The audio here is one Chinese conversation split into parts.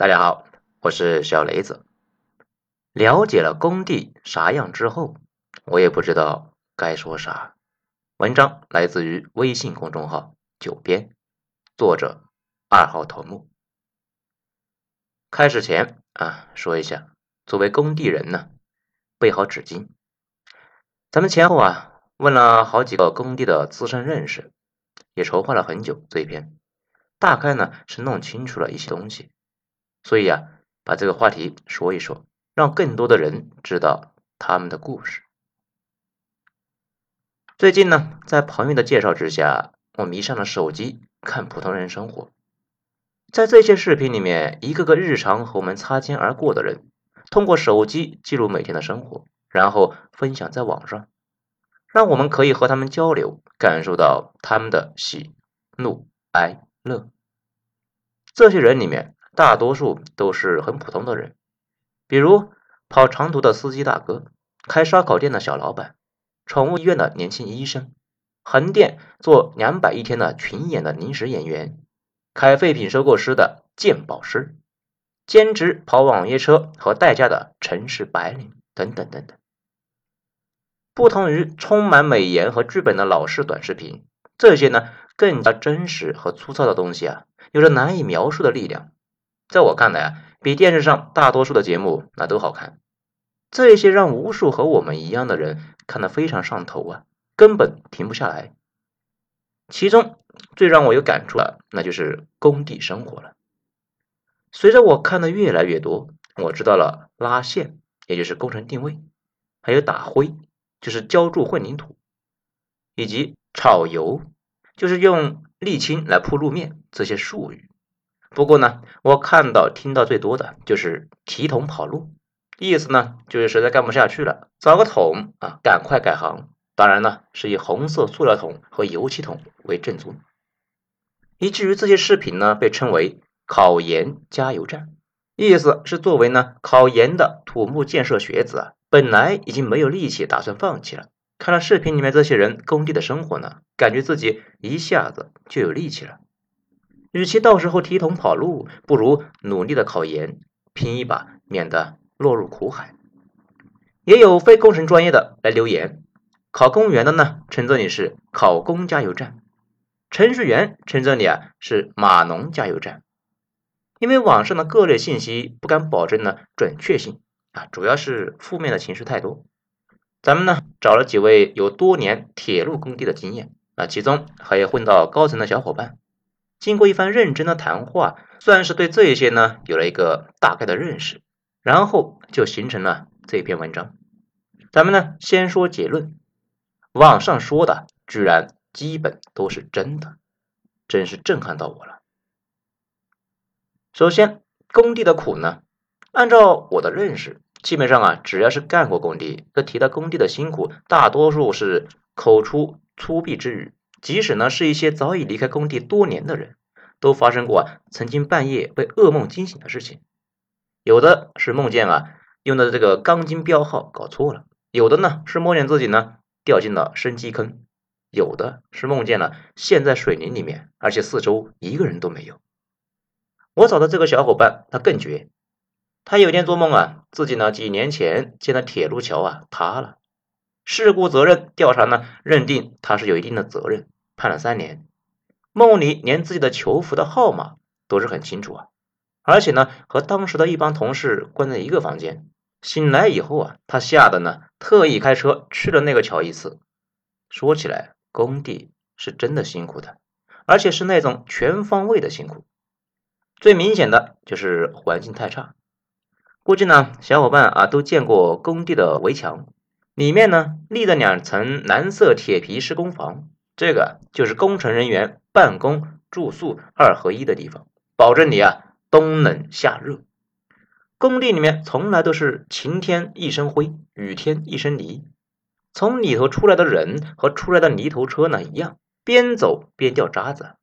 大家好，我是小雷子。了解了工地啥样之后，我也不知道该说啥。文章来自于微信公众号“九编”，作者二号头目。开始前啊，说一下，作为工地人呢，备好纸巾。咱们前后啊，问了好几个工地的资深认识，也筹划了很久这一篇，大概呢是弄清楚了一些东西，所以啊，把这个话题说一说。让更多的人知道他们的故事。最近呢，在朋友的介绍之下，我迷上了手机看普通人生活。在这些视频里面，一个个日常和我们擦肩而过的人，通过手机记录每天的生活，然后分享在网上，让我们可以和他们交流，感受到他们的喜怒哀乐。这些人里面，大多数都是很普通的人。比如跑长途的司机大哥，开烧烤店的小老板，宠物医院的年轻医生，横店做两百一天的群演的临时演员，开废品收购师的鉴宝师，兼职跑网约车和代驾的城市白领，等等等等。不同于充满美颜和剧本的老式短视频，这些呢更加真实和粗糙的东西啊，有着难以描述的力量。在我看来啊。比电视上大多数的节目那都好看，这些让无数和我们一样的人看得非常上头啊，根本停不下来。其中最让我有感触的，那就是工地生活了。随着我看的越来越多，我知道了拉线，也就是工程定位，还有打灰，就是浇筑混凝土，以及炒油，就是用沥青来铺路面这些术语。不过呢，我看到、听到最多的就是提桶跑路，意思呢就是实在干不下去了，找个桶啊，赶快改行。当然呢，是以红色塑料桶和油漆桶为正宗。以至于这些视频呢被称为“考研加油站”，意思是作为呢考研的土木建设学子啊，本来已经没有力气，打算放弃了。看了视频里面这些人工地的生活呢，感觉自己一下子就有力气了。与其到时候提桶跑路，不如努力的考研，拼一把，免得落入苦海。也有非工程专业的来留言，考公务员的呢，称这里是考公加油站；程序员称这里啊是码农加油站。因为网上的各类信息不敢保证呢准确性啊，主要是负面的情绪太多。咱们呢找了几位有多年铁路工地的经验啊，其中还有混到高层的小伙伴。经过一番认真的谈话，算是对这些呢有了一个大概的认识，然后就形成了这篇文章。咱们呢先说结论，网上说的居然基本都是真的，真是震撼到我了。首先，工地的苦呢，按照我的认识，基本上啊，只要是干过工地，这提到工地的辛苦，大多数是口出粗鄙之语。即使呢是一些早已离开工地多年的人，都发生过曾经半夜被噩梦惊醒的事情。有的是梦见啊用的这个钢筋标号搞错了，有的呢是梦见自己呢掉进了深基坑，有的是梦见了陷在水泥里面，而且四周一个人都没有。我找的这个小伙伴他更绝，他有天做梦啊，自己呢几年前建的铁路桥啊塌了。事故责任调查呢，认定他是有一定的责任，判了三年。梦里连自己的囚服的号码都是很清楚啊，而且呢，和当时的一帮同事关在一个房间。醒来以后啊，他吓得呢，特意开车去了那个桥一次。说起来，工地是真的辛苦的，而且是那种全方位的辛苦。最明显的就是环境太差。估计呢，小伙伴啊都见过工地的围墙。里面呢立着两层蓝色铁皮施工房，这个就是工程人员办公住宿二合一的地方，保证你啊冬冷夏热。工地里面从来都是晴天一身灰，雨天一身泥。从里头出来的人和出来的泥头车呢一样，边走边掉渣子。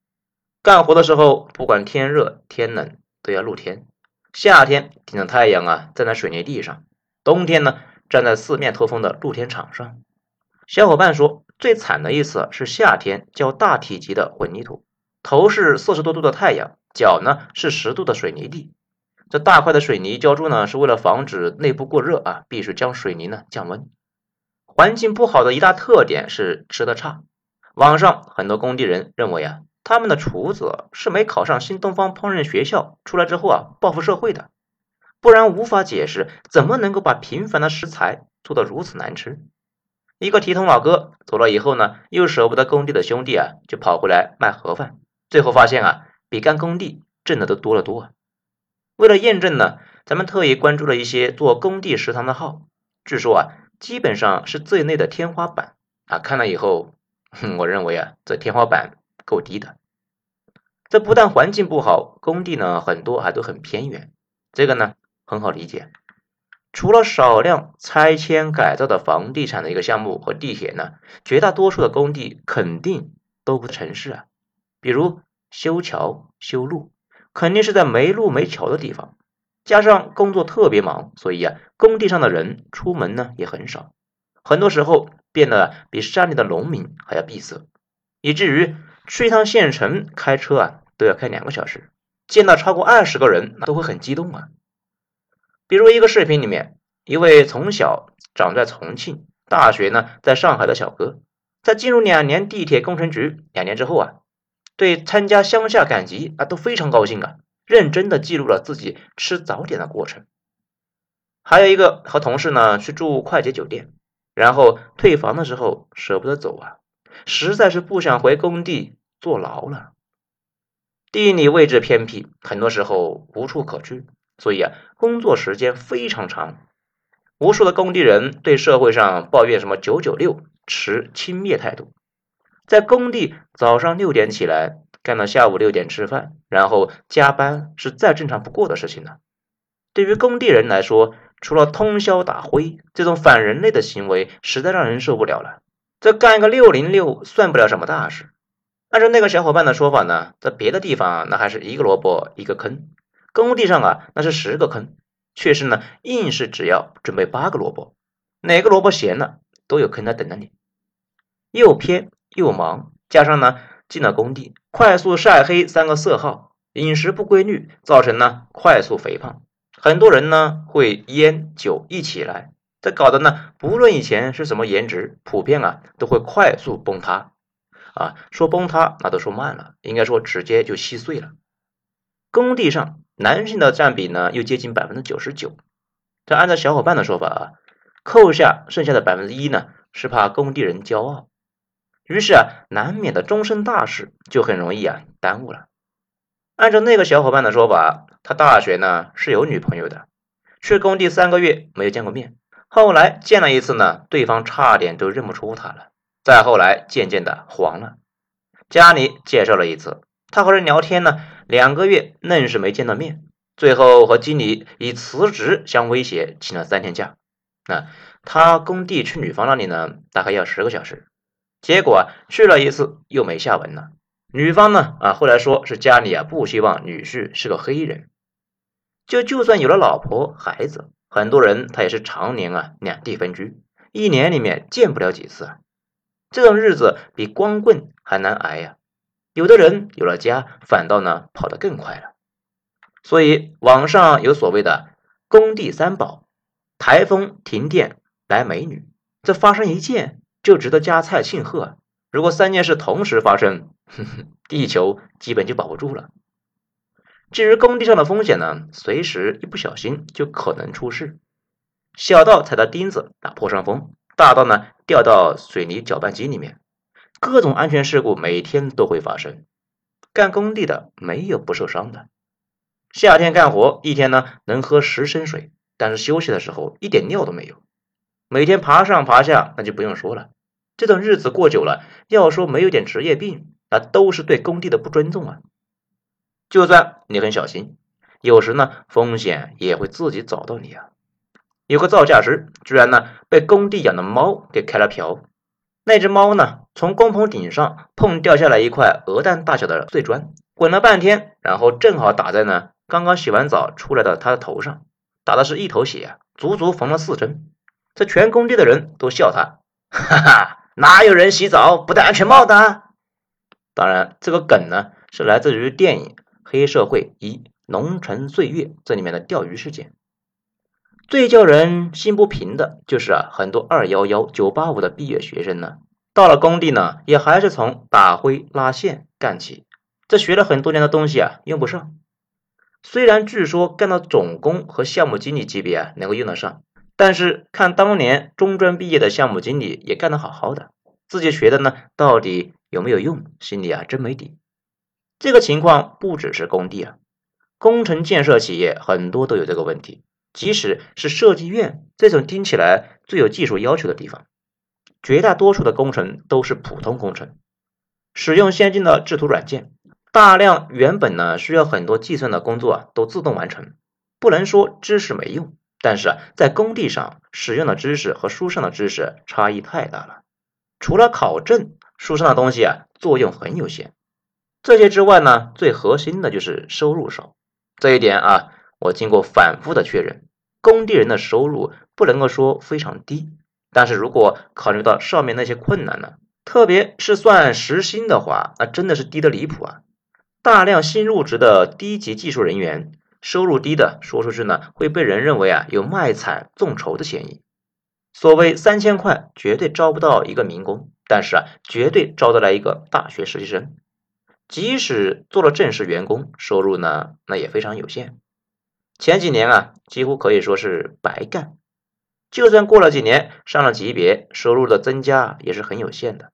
干活的时候，不管天热天冷都要露天。夏天顶着太阳啊站在水泥地上，冬天呢。站在四面透风的露天场上，小伙伴说，最惨的一次是夏天浇大体积的混凝土，头是四十多度的太阳，脚呢是十度的水泥地，这大块的水泥浇筑呢，是为了防止内部过热啊，必须将水泥呢降温。环境不好的一大特点是吃的差。网上很多工地人认为啊，他们的厨子是没考上新东方烹饪学校，出来之后啊报复社会的，不然无法解释怎么能够把平凡的食材做得如此难吃。一个提桶老哥走了以后呢，又舍不得工地的兄弟啊，就跑回来卖盒饭，最后发现啊，比干工地挣的都多了多啊。为了验证呢，咱们特意关注了一些做工地食堂的号，据说啊，基本上是最内的天花板啊。看了以后，我认为啊，这天花板够低的。这不但环境不好，工地呢很多还都很偏远，这个呢很好理解。除了少量拆迁改造的房地产的一个项目和地铁呢，绝大多数的工地肯定都不是城市啊，比如修桥修路。肯定是在没路没桥的地方，加上工作特别忙，所以啊，工地上的人出门呢也很少，很多时候变得比山里的农民还要闭塞，以至于去一趟县城开车啊都要开两个小时，见到超过二十个人都会很激动啊。比如一个视频里面，一位从小长在重庆，大学呢在上海的小哥，在进入两年地铁工程局两年之后啊。对参加乡下赶集啊都非常高兴啊，认真的记录了自己吃早点的过程。还有一个和同事呢去住快捷酒店，然后退房的时候舍不得走啊，实在是不想回工地坐牢了。地理位置偏僻，很多时候无处可去，所以啊工作时间非常长。无数的工地人对社会上抱怨什么九九六持轻蔑态度。在工地早上六点起来，干到下午六点吃饭，然后加班是再正常不过的事情了。对于工地人来说，除了通宵打灰这种反人类的行为，实在让人受不了了。这干个六零六算不了什么大事。按照那个小伙伴的说法呢，在别的地方那还是一个萝卜一个坑，工地上啊那是十个坑，却是呢硬是只要准备八个萝卜，哪个萝卜闲了都有坑在等着你，又偏。又忙，加上呢进了工地，快速晒黑三个色号，饮食不规律，造成呢快速肥胖。很多人呢会烟酒一起来，这搞得呢不论以前是什么颜值，普遍啊都会快速崩塌。啊，说崩塌那都说慢了，应该说直接就稀碎了。工地上男性的占比呢又接近百分之九十九，这按照小伙伴的说法啊，扣下剩下的百分之一呢，是怕工地人骄傲。于是啊，难免的终身大事就很容易啊耽误了。按照那个小伙伴的说法，他大学呢是有女朋友的，去工地三个月没有见过面，后来见了一次呢，对方差点都认不出他了。再后来渐渐的黄了，家里介绍了一次，他和人聊天呢，两个月愣是没见到面，最后和经理以辞职相威胁，请了三天假。那他工地去女方那里呢，大概要十个小时。结果啊，去了一次又没下文了。女方呢，啊，后来说是家里啊不希望女婿是个黑人。就就算有了老婆孩子，很多人他也是常年啊两地分居，一年里面见不了几次啊。这种日子比光棍还难挨呀。有的人有了家，反倒呢跑得更快了。所以网上有所谓的工地三宝：台风、停电、来美女。这发生一件。就值得加菜庆贺。如果三件事同时发生，地球基本就保不住了。至于工地上的风险呢，随时一不小心就可能出事，小到踩到钉子打破伤风，大到呢掉到水泥搅拌机里面，各种安全事故每天都会发生。干工地的没有不受伤的，夏天干活一天呢能喝十升水，但是休息的时候一点尿都没有，每天爬上爬下那就不用说了。这种日子过久了，要说没有点职业病，那都是对工地的不尊重啊！就算你很小心，有时呢风险也会自己找到你啊！有个造价师居然呢被工地养的猫给开了瓢，那只猫呢从工棚顶上碰掉下来一块鹅蛋大小的碎砖，滚了半天，然后正好打在呢刚刚洗完澡出来的他的头上，打的是一头血，足足缝了四针。这全工地的人都笑他，哈哈。哪有人洗澡不戴安全帽的？当然，这个梗呢是来自于电影《黑社会一龙城岁月》这里面的钓鱼事件。最叫人心不平的就是啊，很多二幺幺、九八五的毕业学生呢，到了工地呢，也还是从打灰拉线干起。这学了很多年的东西啊，用不上。虽然据说干到总工和项目经理级别啊，能够用得上，但是看当年中专毕业的项目经理也干得好好的，自己学的呢，到底有没有用，心里啊真没底。这个情况不只是工地啊，工程建设企业很多都有这个问题。即使是设计院这种听起来最有技术要求的地方，绝大多数的工程都是普通工程，使用先进的制图软件，大量原本呢需要很多计算的工作啊都自动完成。不能说知识没用，但是啊在工地上使用的知识和书上的知识差异太大了。除了考证，书上的东西啊作用很有限。这些之外呢，最核心的就是收入少。这一点啊，我经过反复的确认。工地人的收入不能够说非常低，但是如果考虑到上面那些困难呢，特别是算时薪的话，那真的是低的离谱啊！大量新入职的低级技术人员，收入低的，说出去呢会被人认为啊有卖惨众筹的嫌疑。所谓三千块绝对招不到一个民工，但是啊绝对招得来一个大学实习生。即使做了正式员工，收入呢那也非常有限。前几年啊，几乎可以说是白干。就算过了几年，上了级别，收入的增加也是很有限的。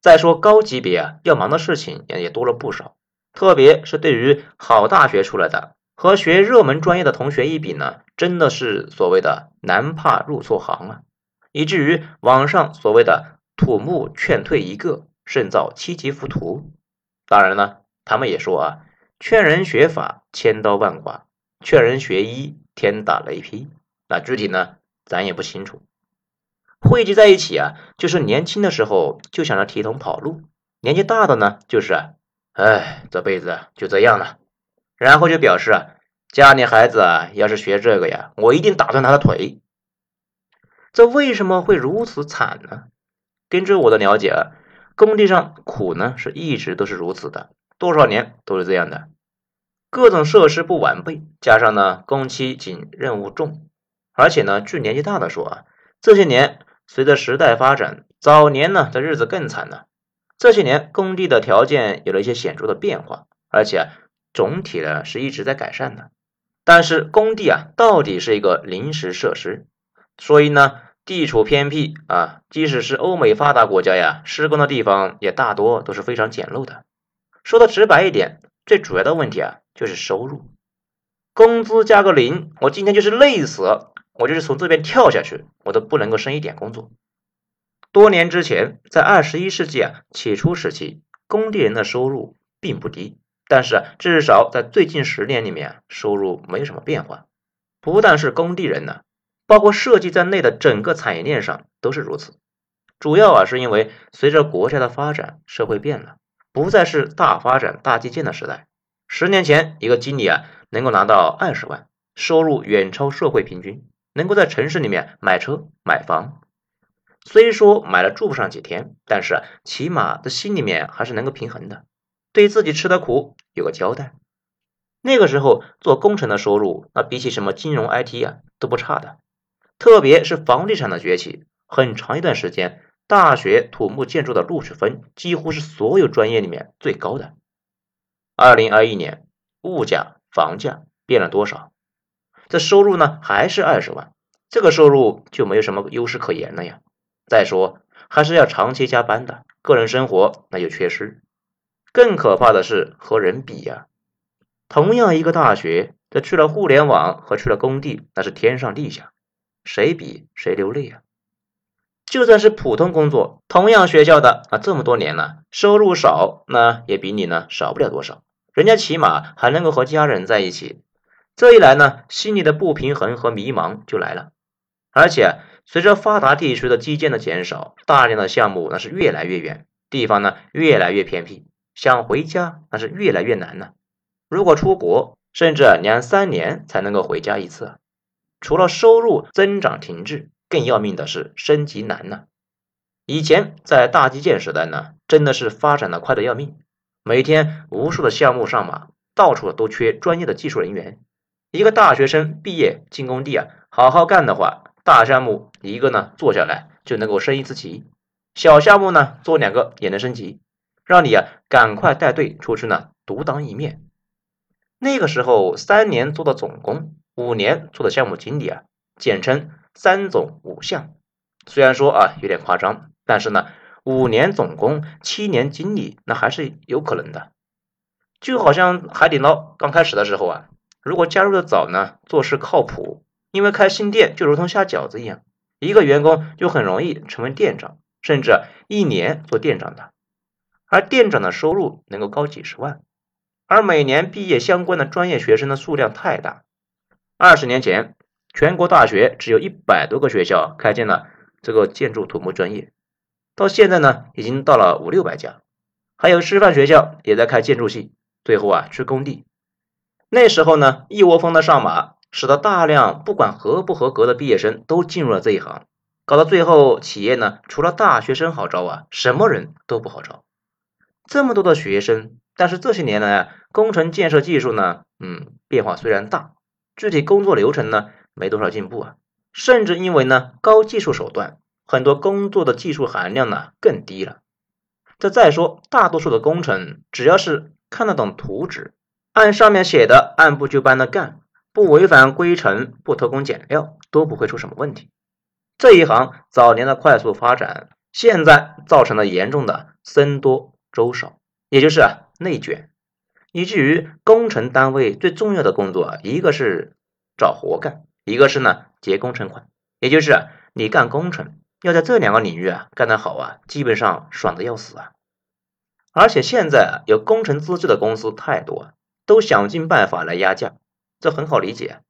再说高级别啊，要忙的事情也也多了不少。特别是对于好大学出来的和学热门专业的同学一比呢，真的是所谓的难怕入错行啊！以至于网上所谓的土木劝退一个，胜造七级浮屠。当然呢，他们也说啊，劝人学法，千刀万剐。劝人学医，天打雷劈。那具体呢，咱也不清楚。汇集在一起啊，就是年轻的时候就想着提桶跑路；年纪大的呢，就是啊，哎，这辈子就这样了。然后就表示啊，家里孩子啊，要是学这个呀，我一定打断他的腿。这为什么会如此惨呢？根据我的了解啊，工地上苦呢是一直都是如此的，多少年都是这样的。各种设施不完备，加上呢工期紧、任务重，而且呢据年纪大的说啊，这些年随着时代发展，早年呢的日子更惨了。这些年工地的条件有了一些显著的变化，而且总体呢是一直在改善的。但是工地啊到底是一个临时设施，所以呢地处偏僻啊，即使是欧美发达国家呀，施工的地方也大多都是非常简陋的。说的直白一点，最主要的问题啊。就是收入，工资加个零，我今天就是累死，我就是从这边跳下去，我都不能够升一点工作。多年之前，在二十一世纪啊起初时期，工地人的收入并不低，但是至少在最近十年里面，收入没有什么变化。不但是工地人呢，包括设计在内的整个产业链上都是如此。主要啊是因为随着国家的发展，社会变了，不再是大发展、大基建的时代。十年前，一个经理啊，能够拿到二十万，收入远超社会平均，能够在城市里面买车买房。虽说买了住不上几天，但是起码的心里面还是能够平衡的，对自己吃的苦有个交代。那个时候做工程的收入，那比起什么金融 IT 啊都不差的。特别是房地产的崛起，很长一段时间，大学土木建筑的录取分几乎是所有专业里面最高的。二零二一年，物价、房价变了多少？这收入呢？还是二十万？这个收入就没有什么优势可言了呀。再说，还是要长期加班的，个人生活那就缺失。更可怕的是和人比呀。同样一个大学，这去了互联网和去了工地，那是天上地下，谁比谁流泪呀？就算是普通工作，同样学校的啊，这么多年了，收入少，那也比你呢少不了多少。人家起码还能够和家人在一起，这一来呢，心里的不平衡和迷茫就来了。而且随着发达地区的基建的减少，大量的项目那是越来越远，地方呢越来越偏僻，想回家那是越来越难了。如果出国，甚至两三年才能够回家一次。除了收入增长停滞，更要命的是升级难呢。以前在大基建时代呢，真的是发展的快的要命。每天无数的项目上马，到处都缺专业的技术人员。一个大学生毕业进工地啊，好好干的话，大项目一个呢做下来就能够升一次级，小项目呢做两个也能升级，让你啊赶快带队出去呢独当一面。那个时候三年做的总工，五年做的项目经理啊，简称三总五项。虽然说啊有点夸张，但是呢。五年总工，七年经理，那还是有可能的。就好像海底捞刚开始的时候啊，如果加入的早呢，做事靠谱，因为开新店就如同下饺子一样，一个员工就很容易成为店长，甚至一年做店长的。而店长的收入能够高几十万，而每年毕业相关的专业学生的数量太大。二十年前，全国大学只有一百多个学校开建了这个建筑土木专业。到现在呢，已经到了五六百家，还有师范学校也在开建筑系，最后啊去工地。那时候呢，一窝蜂的上马，使得大量不管合不合格的毕业生都进入了这一行，搞到最后，企业呢除了大学生好招啊，什么人都不好招。这么多的学生，但是这些年来，工程建设技术呢，嗯，变化虽然大，具体工作流程呢没多少进步啊，甚至因为呢高技术手段。很多工作的技术含量呢更低了。这再说，大多数的工程，只要是看得懂图纸，按上面写的按部就班的干，不违反规程，不偷工减料，都不会出什么问题。这一行早年的快速发展，现在造成了严重的僧多粥少，也就是内卷，以至于工程单位最重要的工作，一个是找活干，一个是呢结工程款，也就是你干工程。要在这两个领域啊干得好啊，基本上爽的要死啊！而且现在啊，有工程资质的公司太多，都想尽办法来压价，这很好理解。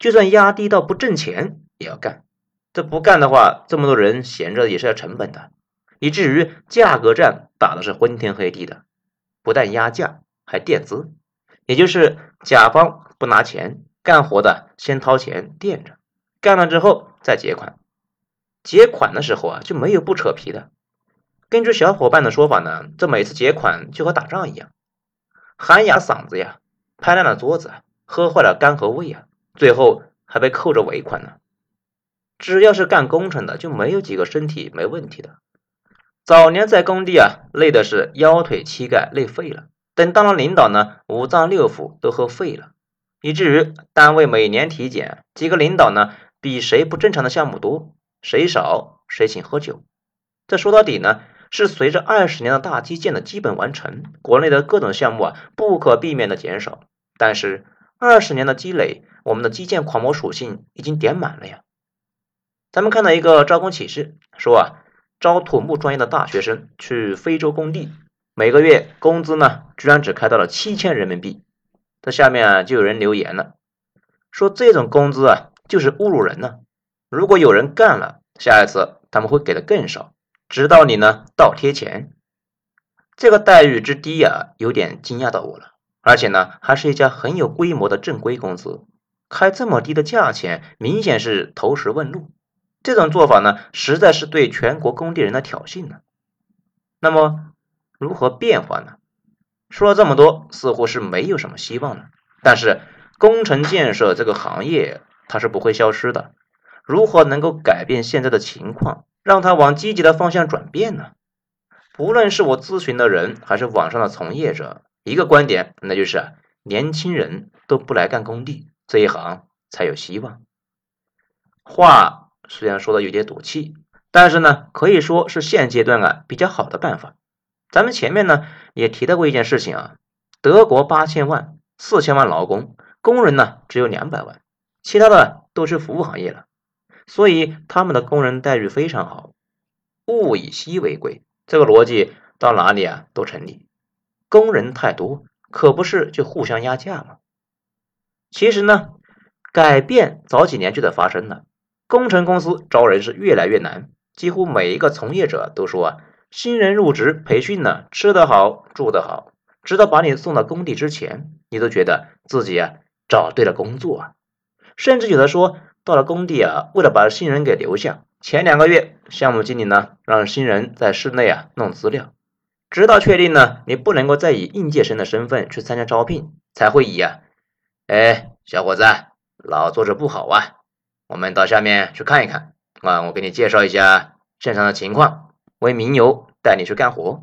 就算压低到不挣钱也要干，这不干的话，这么多人闲着也是要成本的，以至于价格战打的是昏天黑地的。不但压价，还垫资，也就是甲方不拿钱，干活的先掏钱垫着，干了之后再结款。结款的时候啊，就没有不扯皮的。根据小伙伴的说法呢，这每次结款就和打仗一样，喊哑嗓子呀，拍烂了桌子，喝坏了肝和胃啊，最后还被扣着尾款呢。只要是干工程的，就没有几个身体没问题的。早年在工地啊，累的是腰腿膝盖累废了，等当了领导呢，五脏六腑都喝废了，以至于单位每年体检，几个领导呢，比谁不正常的项目多。谁少谁请喝酒。这说到底呢，是随着二十年的大基建的基本完成，国内的各种项目啊不可避免的减少。但是二十年的积累，我们的基建狂魔属性已经点满了呀。咱们看到一个招工启事，说啊招土木专业的大学生去非洲工地，每个月工资呢居然只开到了七千人民币。这下面啊就有人留言了，说这种工资啊就是侮辱人呢。如果有人干了，下一次他们会给的更少，直到你呢倒贴钱。这个待遇之低呀，有点惊讶到我了。而且呢，还是一家很有规模的正规公司，开这么低的价钱，明显是投石问路。这种做法呢，实在是对全国工地人的挑衅呢。那么，如何变化呢？说了这么多，似乎是没有什么希望了。但是，工程建设这个行业，它是不会消失的。如何能够改变现在的情况，让它往积极的方向转变呢？不论是我咨询的人，还是网上的从业者，一个观点，那就是年轻人都不来干工地这一行才有希望。话虽然说的有点赌气，但是呢，可以说是现阶段啊比较好的办法。咱们前面呢也提到过一件事情啊，德国八千万四千万劳工，工人呢只有两百万，其他的都是服务行业了。所以他们的工人待遇非常好，物以稀为贵，这个逻辑到哪里啊都成立。工人太多，可不是就互相压价吗？其实呢，改变早几年就在发生了。工程公司招人是越来越难，几乎每一个从业者都说啊，新人入职培训呢，吃得好，住得好，直到把你送到工地之前，你都觉得自己啊找对了工作啊，甚至有的说。到了工地啊，为了把新人给留下，前两个月项目经理呢让新人在室内啊弄资料，直到确定呢你不能够再以应届生的身份去参加招聘，才会以啊，哎，小伙子，老坐着不好啊，我们到下面去看一看啊，我给你介绍一下现场的情况，为名牛带你去干活。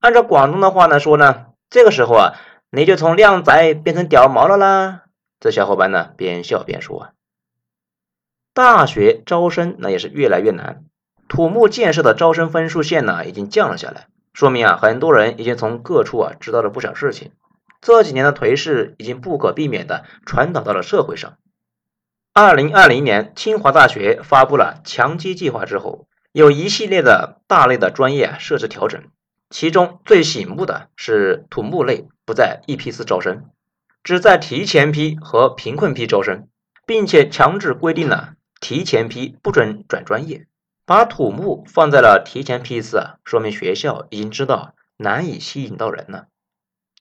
按照广东的话呢说呢，这个时候啊，你就从靓仔变成屌毛了啦。这小伙伴呢边笑边说，大学招生那也是越来越难，土木建设的招生分数线呢已经降了下来，说明啊很多人已经从各处啊知道了不少事情。这几年的颓势已经不可避免的传导到了社会上。二零二零年，清华大学发布了强基计划之后，有一系列的大类的专业设置调整。其中最醒目的是土木类不再一批次招生，只在提前批和贫困批招生，并且强制规定了提前批不准转专业，把土木放在了提前批次，说明学校已经知道难以吸引到人了。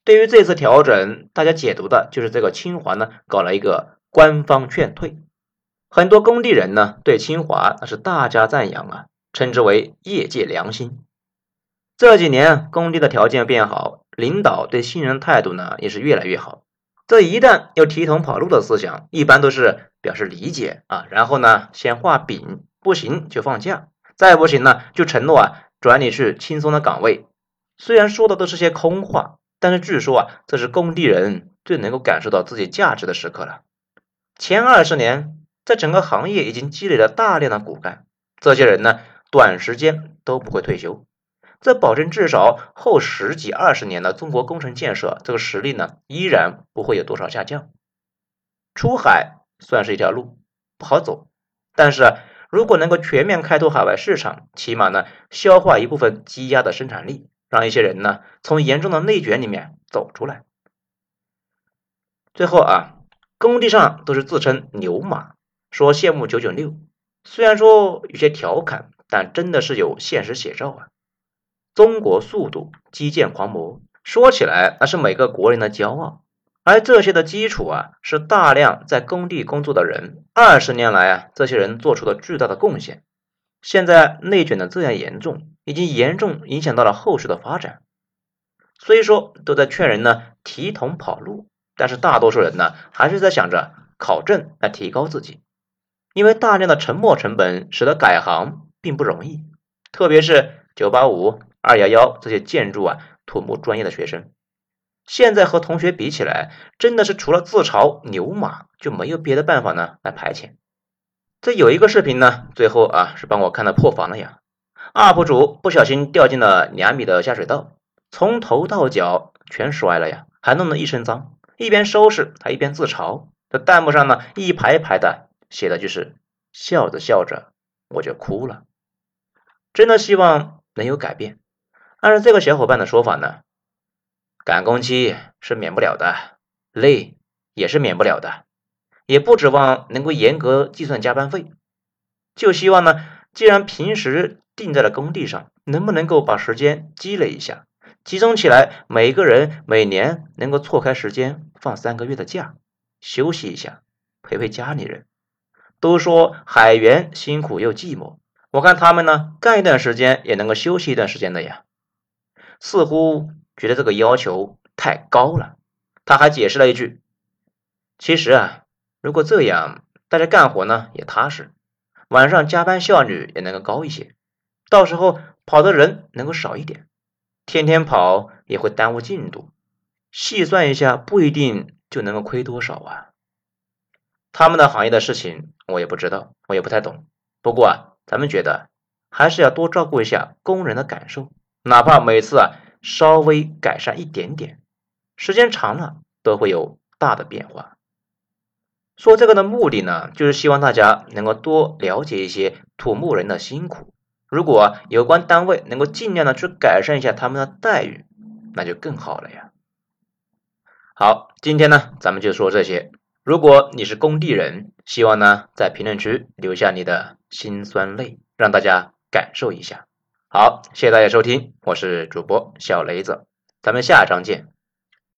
对于这次调整，大家解读的就是这个清华呢搞了一个官方劝退，很多工地人呢对清华那是大加赞扬啊，称之为业界良心。这几年工地的条件变好，领导对新人态度呢也是越来越好。这一旦有提桶跑路的思想，一般都是表示理解啊，然后呢先画饼，不行就放假，再不行呢就承诺啊转你去轻松的岗位。虽然说的都是些空话，但是据说啊这是工地人最能够感受到自己价值的时刻了。前二十年，在整个行业已经积累了大量的骨干，这些人呢短时间都不会退休。这保证至少后十几二十年的中国工程建设这个实力呢，依然不会有多少下降。出海算是一条路，不好走，但是如果能够全面开拓海外市场，起码呢消化一部分积压的生产力，让一些人呢从严重的内卷里面走出来。最后啊，工地上都是自称牛马，说羡慕九九六，虽然说有些调侃，但真的是有现实写照啊。中国速度基建狂魔，说起来那是每个国人的骄傲，而这些的基础啊，是大量在工地工作的人，二十年来啊，这些人做出了巨大的贡献。现在内卷的这样严重，已经严重影响到了后续的发展。虽说都在劝人呢提桶跑路，但是大多数人呢，还是在想着考证来提高自己，因为大量的沉没成本使得改行并不容易，特别是九八五。二幺幺这些建筑啊、土木专业的学生，现在和同学比起来，真的是除了自嘲牛马，就没有别的办法呢来排遣。这有一个视频呢，最后啊是帮我看到破防了呀！UP 主不小心掉进了两米的下水道，从头到脚全摔了呀，还弄得一身脏。一边收拾他一边自嘲，这弹幕上呢一排排的写的就是笑着笑着我就哭了。真的希望能有改变。按照这个小伙伴的说法呢，赶工期是免不了的，累也是免不了的，也不指望能够严格计算加班费，就希望呢，既然平时定在了工地上，能不能够把时间积累一下，集中起来，每个人每年能够错开时间放三个月的假，休息一下，陪陪家里人。都说海员辛苦又寂寞，我看他们呢，干一段时间也能够休息一段时间的呀。似乎觉得这个要求太高了，他还解释了一句：“其实啊，如果这样，大家干活呢也踏实，晚上加班效率也能够高一些，到时候跑的人能够少一点，天天跑也会耽误进度。细算一下，不一定就能够亏多少啊。”他们的行业的事情我也不知道，我也不太懂。不过啊，咱们觉得还是要多照顾一下工人的感受。哪怕每次啊稍微改善一点点，时间长了都会有大的变化。说这个的目的呢，就是希望大家能够多了解一些土木人的辛苦。如果有关单位能够尽量的去改善一下他们的待遇，那就更好了呀。好，今天呢咱们就说这些。如果你是工地人，希望呢在评论区留下你的辛酸泪，让大家感受一下。好，谢谢大家收听，我是主播小雷子，咱们下章见。